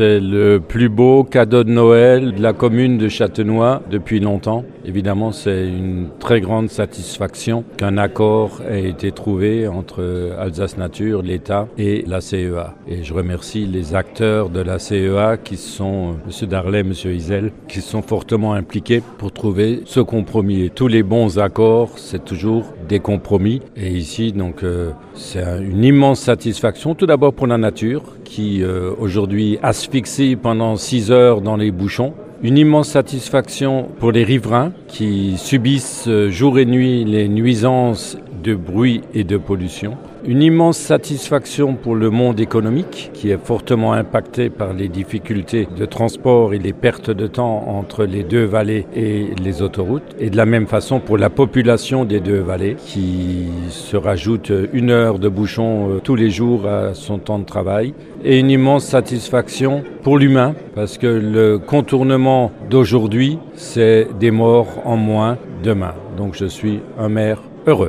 C'est le plus beau cadeau de Noël de la commune de Châtenois depuis longtemps. Évidemment, c'est une très grande satisfaction qu'un accord ait été trouvé entre Alsace Nature, l'État et la CEA. Et je remercie les acteurs de la CEA qui sont M. Darlet, M. Isel, qui sont fortement impliqués pour trouver ce compromis. Et tous les bons accords, c'est toujours des compromis. Et ici, donc, euh, c'est une immense satisfaction, tout d'abord pour la nature, qui euh, aujourd'hui asphyxie pendant six heures dans les bouchons. Une immense satisfaction pour les riverains qui subissent euh, jour et nuit les nuisances de bruit et de pollution. Une immense satisfaction pour le monde économique qui est fortement impacté par les difficultés de transport et les pertes de temps entre les deux vallées et les autoroutes. Et de la même façon pour la population des deux vallées qui se rajoute une heure de bouchon euh, tous les jours à son temps de travail. Et une immense satisfaction pour l'humain parce que le contournement d'aujourd'hui, c'est des morts en moins demain. Donc je suis un maire heureux.